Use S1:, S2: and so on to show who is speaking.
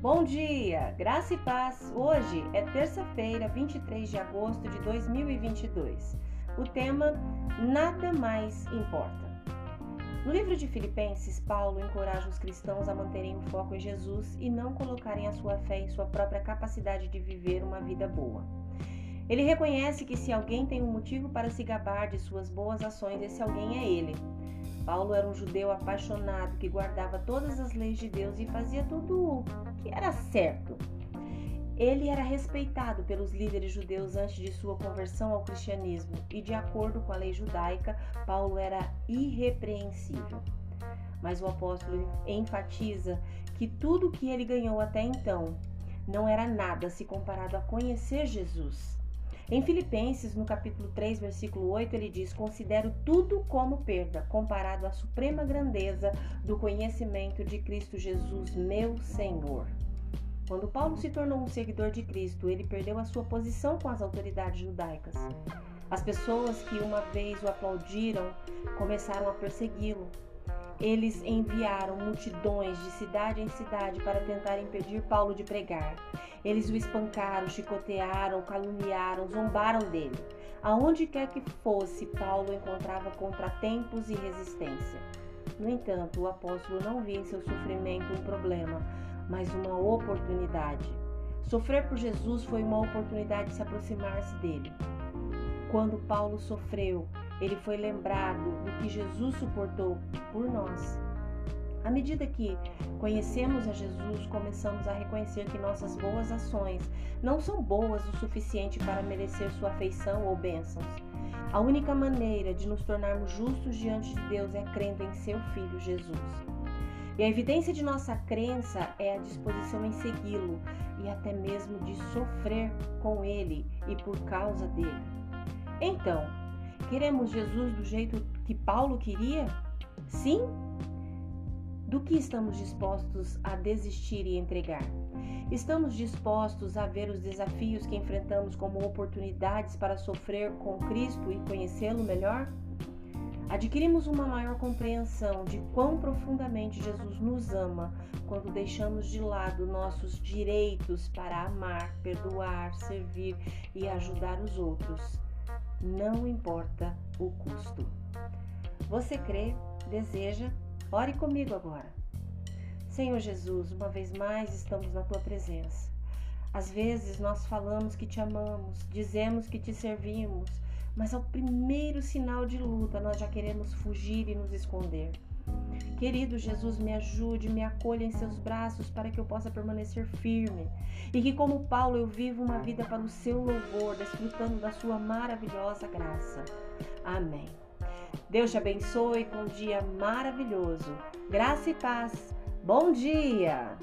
S1: Bom dia, graça e paz. Hoje é terça-feira, 23 de agosto de 2022. O tema Nada mais importa. No livro de Filipenses, Paulo encoraja os cristãos a manterem o foco em Jesus e não colocarem a sua fé em sua própria capacidade de viver uma vida boa. Ele reconhece que se alguém tem um motivo para se gabar de suas boas ações, esse alguém é ele. Paulo era um judeu apaixonado que guardava todas as leis de Deus e fazia tudo o que era certo. Ele era respeitado pelos líderes judeus antes de sua conversão ao cristianismo e, de acordo com a lei judaica, Paulo era irrepreensível. Mas o apóstolo enfatiza que tudo que ele ganhou até então não era nada se comparado a conhecer Jesus. Em Filipenses, no capítulo 3, versículo 8, ele diz: Considero tudo como perda, comparado à suprema grandeza do conhecimento de Cristo Jesus, meu Senhor. Quando Paulo se tornou um seguidor de Cristo, ele perdeu a sua posição com as autoridades judaicas. As pessoas que uma vez o aplaudiram começaram a persegui-lo. Eles enviaram multidões de cidade em cidade para tentar impedir Paulo de pregar. Eles o espancaram, chicotearam, caluniaram, zombaram dele. Aonde quer que fosse, Paulo encontrava contratempos e resistência. No entanto, o apóstolo não via em seu sofrimento um problema, mas uma oportunidade. Sofrer por Jesus foi uma oportunidade de se aproximar-se dele. Quando Paulo sofreu, ele foi lembrado do que Jesus suportou por nós. À medida que conhecemos a Jesus, começamos a reconhecer que nossas boas ações não são boas o suficiente para merecer sua afeição ou bênçãos. A única maneira de nos tornarmos justos diante de Deus é crendo em seu Filho Jesus. E a evidência de nossa crença é a disposição em segui-lo e até mesmo de sofrer com ele e por causa dele. Então, Queremos Jesus do jeito que Paulo queria? Sim? Do que estamos dispostos a desistir e entregar? Estamos dispostos a ver os desafios que enfrentamos como oportunidades para sofrer com Cristo e conhecê-lo melhor? Adquirimos uma maior compreensão de quão profundamente Jesus nos ama quando deixamos de lado nossos direitos para amar, perdoar, servir e ajudar os outros não importa o custo. Você crê, deseja? Ore comigo agora. Senhor Jesus, uma vez mais estamos na tua presença. Às vezes nós falamos que te amamos, dizemos que te servimos, mas ao primeiro sinal de luta nós já queremos fugir e nos esconder. Querido Jesus, me ajude, me acolha em seus braços para que eu possa permanecer firme e que, como Paulo, eu viva uma vida para o seu louvor, desfrutando da sua maravilhosa graça. Amém. Deus te abençoe com um dia maravilhoso. Graça e paz. Bom dia!